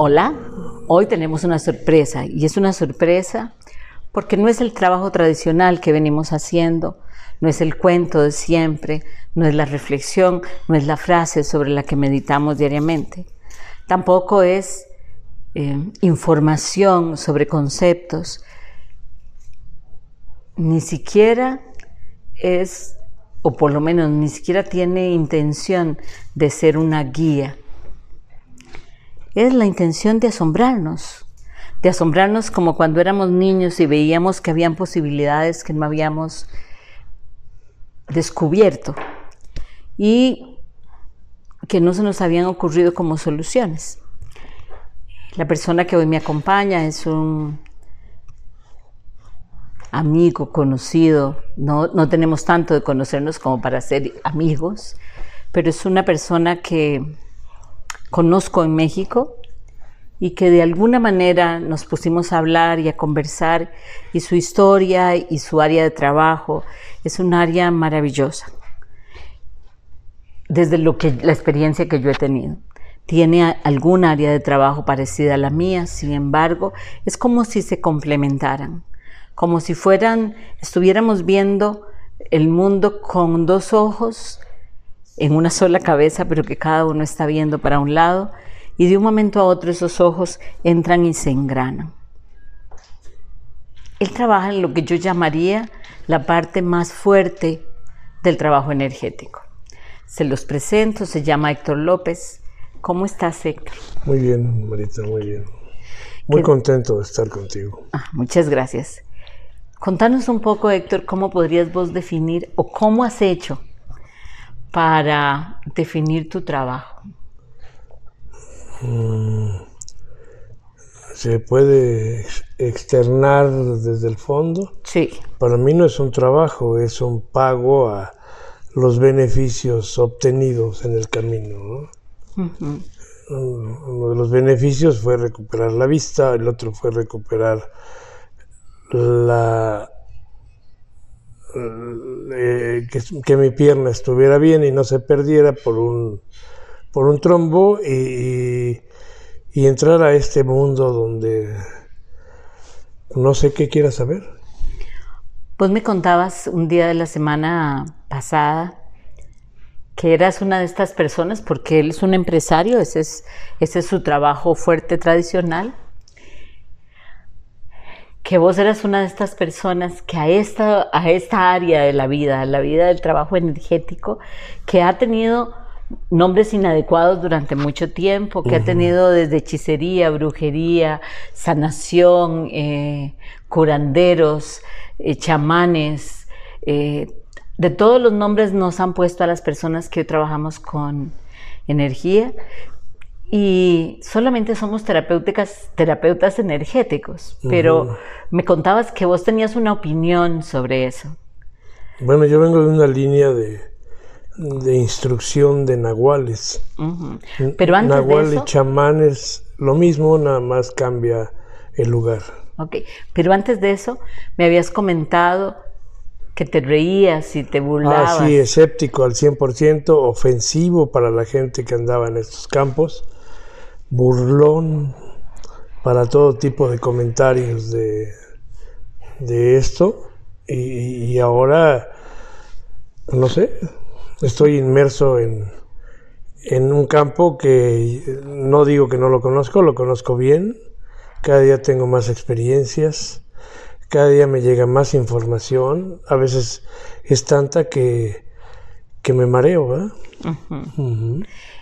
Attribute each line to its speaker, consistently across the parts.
Speaker 1: Hola, hoy tenemos una sorpresa y es una sorpresa porque no es el trabajo tradicional que venimos haciendo, no es el cuento de siempre, no es la reflexión, no es la frase sobre la que meditamos diariamente, tampoco es eh, información sobre conceptos, ni siquiera es, o por lo menos ni siquiera tiene intención de ser una guía. Es la intención de asombrarnos, de asombrarnos como cuando éramos niños y veíamos que habían posibilidades que no habíamos descubierto y que no se nos habían ocurrido como soluciones. La persona que hoy me acompaña es un amigo, conocido, no, no tenemos tanto de conocernos como para ser amigos, pero es una persona que conozco en México y que de alguna manera nos pusimos a hablar y a conversar y su historia y su área de trabajo es un área maravillosa desde lo que la experiencia que yo he tenido. Tiene algún área de trabajo parecida a la mía, sin embargo, es como si se complementaran, como si fueran estuviéramos viendo el mundo con dos ojos en una sola cabeza, pero que cada uno está viendo para un lado y de un momento a otro esos ojos entran y se engranan. Él trabaja en lo que yo llamaría la parte más fuerte del trabajo energético. Se los presento, se llama Héctor López. ¿Cómo estás, Héctor?
Speaker 2: Muy bien, Marita, muy bien. Muy contento de estar contigo.
Speaker 1: Ah, muchas gracias. Contanos un poco, Héctor, cómo podrías vos definir o cómo has hecho para definir tu trabajo.
Speaker 2: Mm, ¿Se puede externar desde el fondo?
Speaker 1: Sí.
Speaker 2: Para mí no es un trabajo, es un pago a los beneficios obtenidos en el camino. Uno de los beneficios fue recuperar la vista, el otro fue recuperar la eh, que, mi pierna estuviera bien y no se perdiera por un por un trombo y, entrar a este mundo donde no sé qué quieras saber.
Speaker 1: Pues me contabas un día de la semana pasada que eras una de estas personas, porque él es un empresario, ese es, ese es su trabajo fuerte tradicional, que vos eras una de estas personas que a esta, a esta área de la vida, a la vida del trabajo energético, que ha tenido nombres inadecuados durante mucho tiempo, que ha tenido desde hechicería, brujería, sanación, eh, curanderos, eh, chamanes, eh, de todos los nombres nos han puesto a las personas que trabajamos con energía y solamente somos terapéuticas, terapeutas energéticos, pero me contabas que vos tenías una opinión sobre eso.
Speaker 2: Bueno, yo vengo de una línea de, de instrucción de nahuales. Pero antes Nahual y chamanes, lo mismo, nada más cambia el lugar.
Speaker 1: Ok, pero antes de eso me habías comentado que te reías y te burlabas.
Speaker 2: Ah, sí, escéptico al 100%, ofensivo para la gente que andaba en estos campos, burlón para todo tipo de comentarios de, de esto. y ahora, no sé, estoy inmerso en, en un campo que no digo que no lo conozco, lo conozco bien, cada día tengo más experiencias, cada día me llega más información, a veces es tanta que, que me mareo.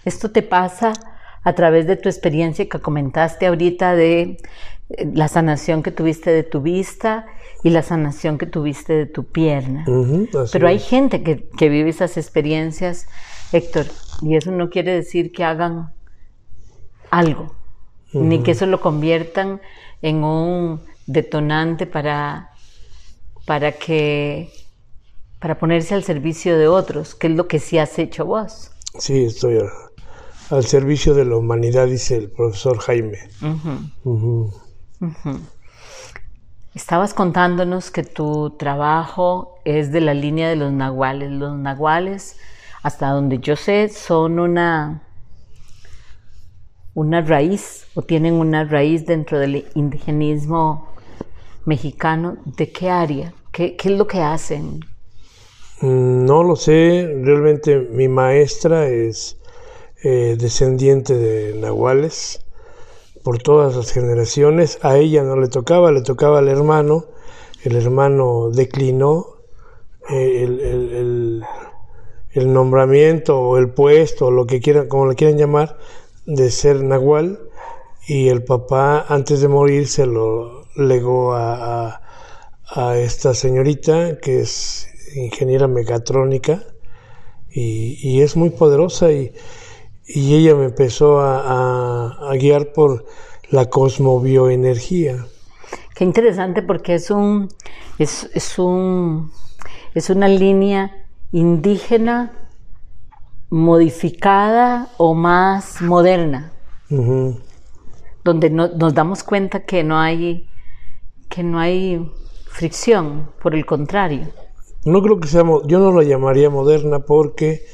Speaker 1: Esto te pasa a través de tu experiencia que comentaste ahorita de eh, la sanación que tuviste de tu vista y la sanación que tuviste de tu pierna. Pero hay gente que, vive esas experiencias, Héctor, y eso no quiere decir que hagan algo, ni que eso lo conviertan en un detonante para, para que para ponerse al servicio de otros, que es lo que sí has hecho vos.
Speaker 2: Sí, estoy al, servicio de la humanidad, dice el profesor Jaime.
Speaker 1: Estabas contándonos que tu trabajo es de la línea de los nahuales. Los nahuales, hasta donde yo sé, son una una raíz o tienen una raíz dentro del indigenismo mexicano. ¿De qué área? ¿Qué, qué es lo que hacen?
Speaker 2: Mm, no lo sé, realmente mi maestra es eh, descendiente de nahuales por todas las generaciones. A ella no le tocaba, le tocaba al hermano. El hermano declinó eh, el, el, nombramiento o el puesto, o lo que quieran, como le quieran llamar, de ser nahual. Y el papá, antes de morir, se lo legó a, a esta señorita que es ingeniera mecatrónica y, es muy poderosa y, ella me empezó a, guiar por la cosmobioenergía.
Speaker 1: Qué interesante porque es un es, un es una línea indígena modificada o más moderna, donde nos damos cuenta que no hay que no hay fricción, por el contrario.
Speaker 2: No creo que sea, yo no la llamaría moderna porque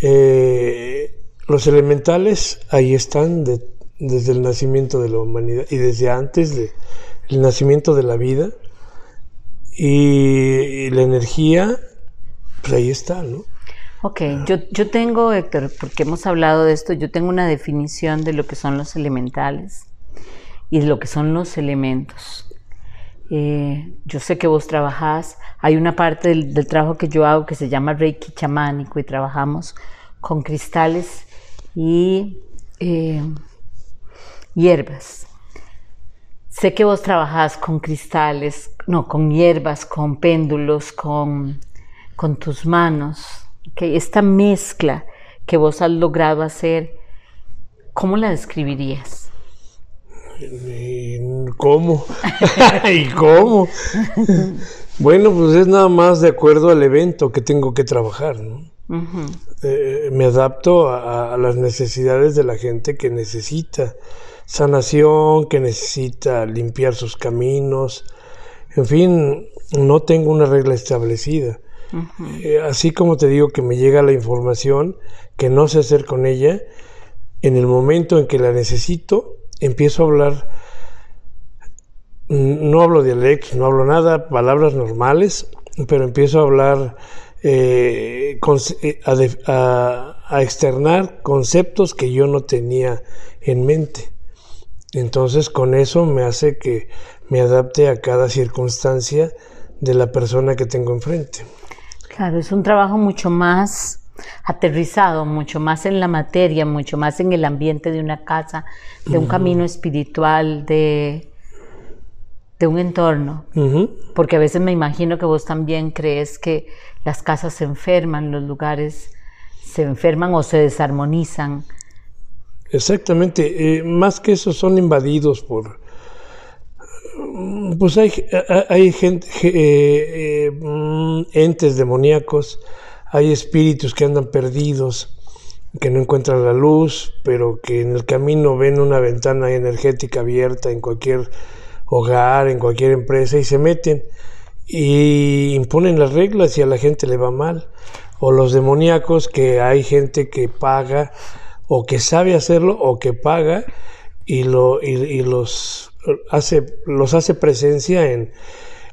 Speaker 2: eh, los elementales ahí están desde el nacimiento de la humanidad y desde antes del nacimiento de la vida y, la energía, pues ahí está, ¿no?
Speaker 1: Ok, yo, yo tengo, Héctor, porque hemos hablado de esto, yo tengo una definición de lo que son los elementales y de lo que son los elementos. Eh, yo sé que vos trabajás, hay una parte del, trabajo que yo hago que se llama Reiki chamánico y trabajamos con cristales y eh, hierbas. Sé que vos trabajás con cristales, no, con hierbas, con péndulos, con, con tus manos. que Esta mezcla que vos has logrado hacer, ¿cómo la describirías?
Speaker 2: ¿Cómo? ¿Y cómo? bueno, pues es nada más de acuerdo al evento que tengo que trabajar, eh, me adapto a, las necesidades de la gente que necesita sanación, que necesita limpiar sus caminos. En fin, no tengo una regla establecida. Eh, así como te digo que me llega la información, que no sé hacer con ella, en el momento en que la necesito, empiezo a hablar, no hablo dialectos, no hablo nada, palabras normales, pero empiezo a hablar, eh, eh, a, a, externar conceptos que yo no tenía en mente. Entonces con eso me hace que me adapte a cada circunstancia de la persona que tengo enfrente.
Speaker 1: Claro, es un trabajo mucho más aterrizado mucho más en la materia, mucho más en el ambiente de una casa, de un camino espiritual, de, de un entorno. Porque a veces me imagino que vos también crees que las casas se enferman, los lugares se enferman o se desarmonizan.
Speaker 2: Exactamente, eh, más que eso son invadidos por... Pues hay, hay gente, eh, eh, entes demoníacos hay espíritus que andan perdidos, que no encuentran la luz, pero que en el camino ven una ventana energética abierta en cualquier hogar, en cualquier empresa y se meten y imponen las reglas y a la gente le va mal. O los demoníacos que hay gente que paga o que sabe hacerlo o que paga y, lo, y los, hace, los hace presencia en,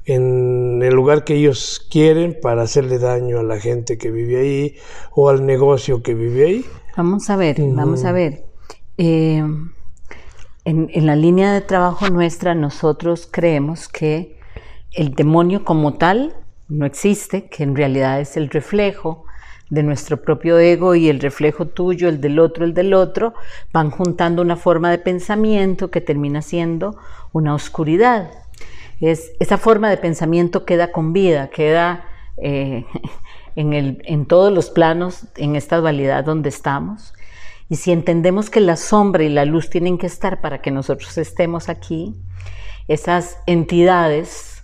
Speaker 2: en el lugar que ellos quieren para hacerle daño a la gente que vive ahí o al negocio que vive ahí.
Speaker 1: Vamos a ver, vamos a ver. Eh, en, la línea de trabajo nuestra nosotros creemos que el demonio como tal no existe, que en realidad es el reflejo de nuestro propio ego y el reflejo tuyo, el del otro, el del otro, van juntando una forma de pensamiento que termina siendo una oscuridad esa forma de pensamiento queda con vida, queda eh, en, el, en todos los planos, en esta dualidad donde estamos. Y si entendemos que la sombra y la luz tienen que estar para que nosotros estemos aquí, esas entidades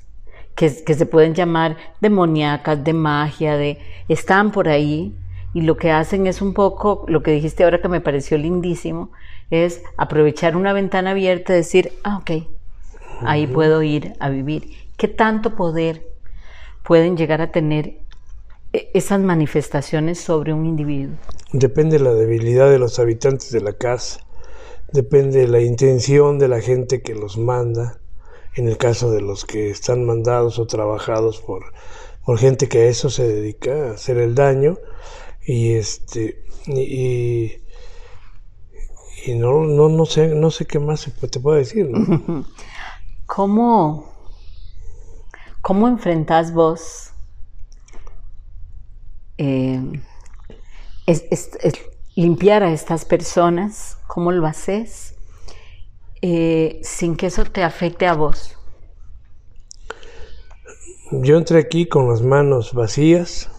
Speaker 1: que, que se pueden llamar demoníacas, de magia, de, están por ahí y lo que hacen es un poco, lo que dijiste ahora que me pareció lindísimo, es aprovechar una ventana abierta y decir, ah, ok, ahí puedo ir a vivir. ¿Qué tanto poder pueden llegar a tener esas manifestaciones sobre un individuo?
Speaker 2: Depende de la debilidad de los habitantes de la casa. depende de la intención de la gente que los manda, en el caso de los que están mandados o trabajados por, por gente que a eso se dedica, a hacer el daño, y este, y, y no, no, no, sé, no sé qué más te puedo decir. ¿no?
Speaker 1: ¿Cómo, ¿Cómo enfrentás vos eh, limpiar a estas personas? ¿Cómo lo haces eh, sin que eso te afecte a vos?
Speaker 2: Yo entré aquí con las manos vacías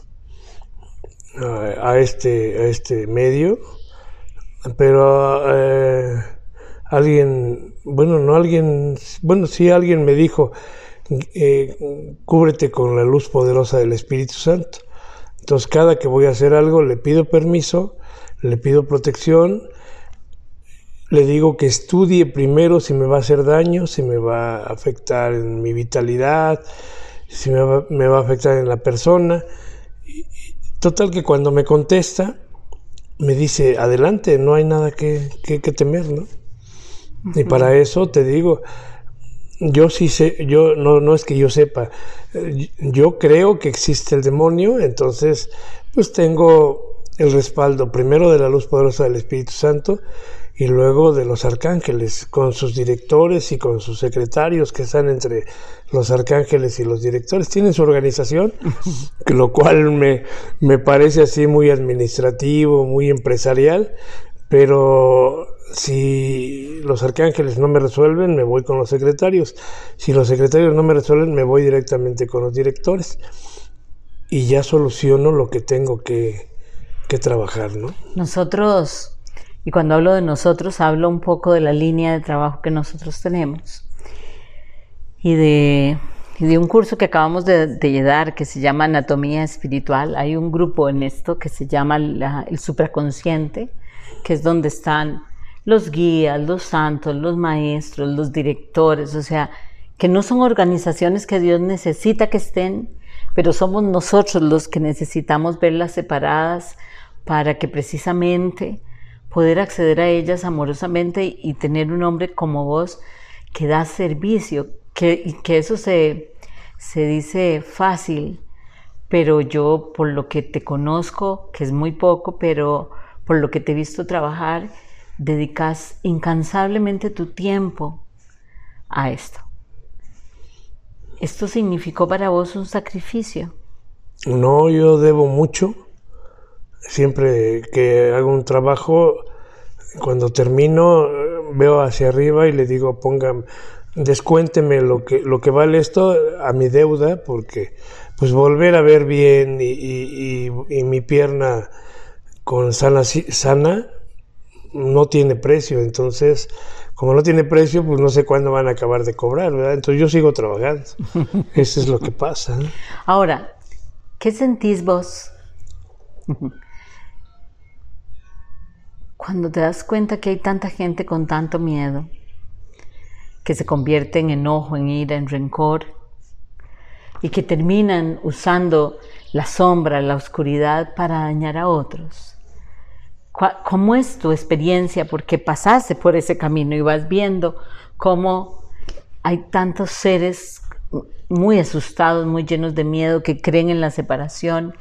Speaker 2: a, este, a este medio, pero eh, alguien, bueno, no alguien, bueno, sí alguien me dijo, eh, cúbrete con la luz poderosa del Espíritu Santo. Entonces cada que voy a hacer algo le pido permiso, le pido protección, le digo que estudie primero si me va a hacer daño, si me va a afectar en mi vitalidad, si me va, me va a afectar en la persona. Total que cuando me contesta, me dice, adelante, no hay nada que, que, que temer, ¿no? Y para eso te digo, yo sí sé, yo no, no es que yo sepa, yo creo que existe el demonio, entonces pues tengo el respaldo primero de la luz poderosa del Espíritu Santo y luego de los arcángeles, con sus directores y con sus secretarios que están entre los arcángeles y los directores. Tienen su organización, lo cual me, me parece así muy administrativo, muy empresarial, pero si los arcángeles no me resuelven, me voy con los secretarios. Si los secretarios no me resuelven, me voy directamente con los directores. Y ya soluciono lo que tengo que, que trabajar, ¿no?
Speaker 1: Nosotros, y cuando hablo de nosotros, hablo un poco de la línea de trabajo que nosotros tenemos. Y de, de un curso que acabamos de, de, dar que se llama Anatomía Espiritual. Hay un grupo en esto que se llama la, el supraconsciente, que es donde están los guías, los santos, los maestros, los directores, o sea, que no son organizaciones que Dios necesita que estén, pero somos nosotros los que necesitamos verlas separadas para que precisamente poder acceder a ellas amorosamente y tener un hombre como vos que da servicio, que, que eso se, se dice fácil, pero yo por lo que te conozco, que es muy poco, pero por lo que te he visto trabajar, dedicas incansablemente tu tiempo a esto. ¿Esto significó para vos un sacrificio?
Speaker 2: No, yo debo mucho. Siempre que hago un trabajo, cuando termino, veo hacia arriba y le digo, pongan, descuénteme lo que, lo que vale esto a mi deuda, porque pues volver a ver bien y, y, mi pierna con sana, sana no tiene precio, entonces como no tiene precio, pues no sé cuándo van a acabar de cobrar, ¿verdad? Entonces yo sigo trabajando. Eso es lo que pasa.
Speaker 1: Ahora, ¿qué sentís vos cuando te das cuenta que hay tanta gente con tanto miedo, que se convierte en enojo, en ira, en rencor, y que terminan usando la sombra, la oscuridad para dañar a otros? ¿Cómo es tu experiencia? Porque pasaste por ese camino y vas viendo cómo hay tantos seres muy asustados, muy llenos de miedo, que creen en la separación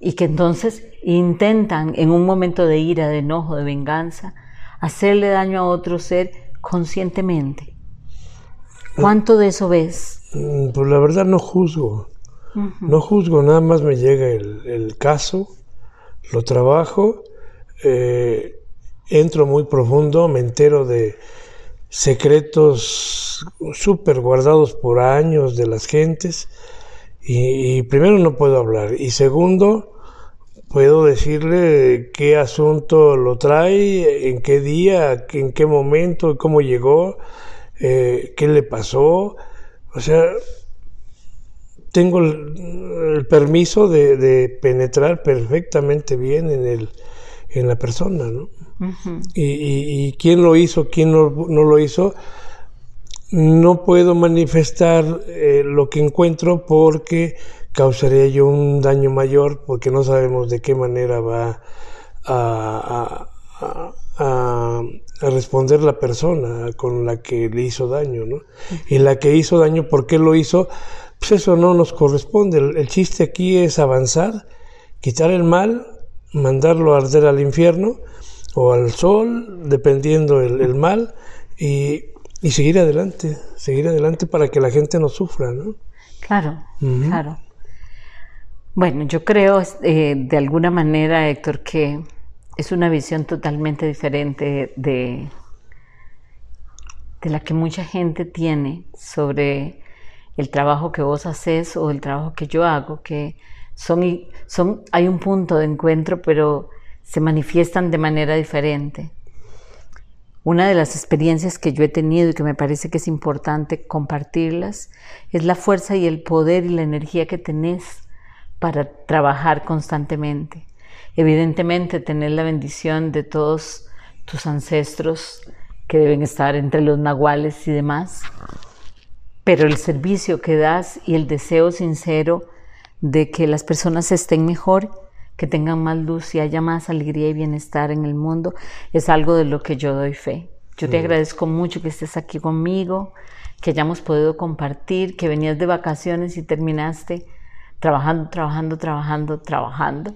Speaker 1: y que entonces intentan en un momento de ira, de enojo, de venganza, hacerle daño a otro ser conscientemente. ¿Cuánto de eso ves?
Speaker 2: Mm, pues la verdad no juzgo. No juzgo, nada más me llega el, el caso, lo trabajo eh, entro muy profundo, me entero de secretos súper guardados por años de las gentes y, primero no puedo hablar y segundo puedo decirle qué asunto lo trae, en qué día, en qué momento, cómo llegó, eh, qué le pasó, o sea, tengo el, permiso de penetrar perfectamente bien en el en la persona, ¿no? y, quién lo hizo, quién no, lo hizo, no puedo manifestar eh, lo que encuentro porque causaría yo un daño mayor porque no sabemos de qué manera va a, a, responder la persona con la que le hizo daño, ¿no? Y la que hizo daño, ¿por qué lo hizo? Pues eso no nos corresponde. El, chiste aquí es avanzar, quitar el mal, mandarlo a arder al infierno o al sol, dependiendo el, mal, y, seguir adelante, seguir adelante para que la gente no sufra, ¿no?
Speaker 1: Claro, claro. Bueno, yo creo eh, de alguna manera, Héctor, que es una visión totalmente diferente de, de la que mucha gente tiene sobre el trabajo que vos haces o el trabajo que yo hago, que son, son, hay un punto de encuentro, pero se manifiestan de manera diferente. Una de las experiencias que yo he tenido y que me parece que es importante compartirlas es la fuerza y el poder y la energía que tenés para trabajar constantemente. Evidentemente, tener la bendición de todos tus ancestros que deben estar entre los nahuales y demás, pero el servicio que das y el deseo sincero de que las personas estén mejor, que tengan más luz y haya más alegría y bienestar en el mundo, es algo de lo que yo doy fe. Yo te agradezco mucho que estés aquí conmigo, que hayamos podido compartir, que venías de vacaciones y terminaste trabajando, trabajando, trabajando, trabajando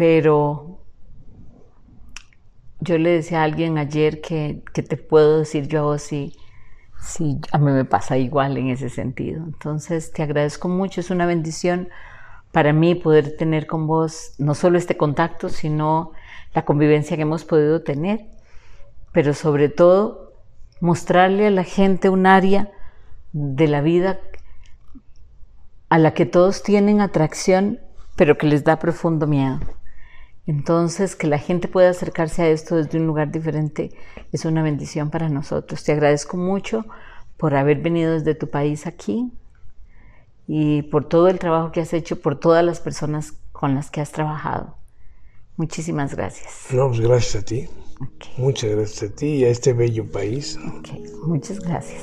Speaker 1: pero yo le decía a alguien ayer que, te puedo decir yo a vos si, a mí me pasa igual en ese sentido. Entonces te agradezco mucho, es una bendición para mí poder tener con vos no solo este contacto, sino la convivencia que hemos podido tener, pero sobre todo mostrarle a la gente un área de la vida a la que todos tienen atracción, pero que les da profundo miedo. Entonces, que la gente pueda acercarse a esto desde un lugar diferente es una bendición para nosotros. Te agradezco mucho por haber venido desde tu país aquí y por todo el trabajo que has hecho, por todas las personas con las que has trabajado. Muchísimas gracias.
Speaker 2: No, pues gracias a ti. Muchas gracias a ti y a este bello país.
Speaker 1: Muchas gracias.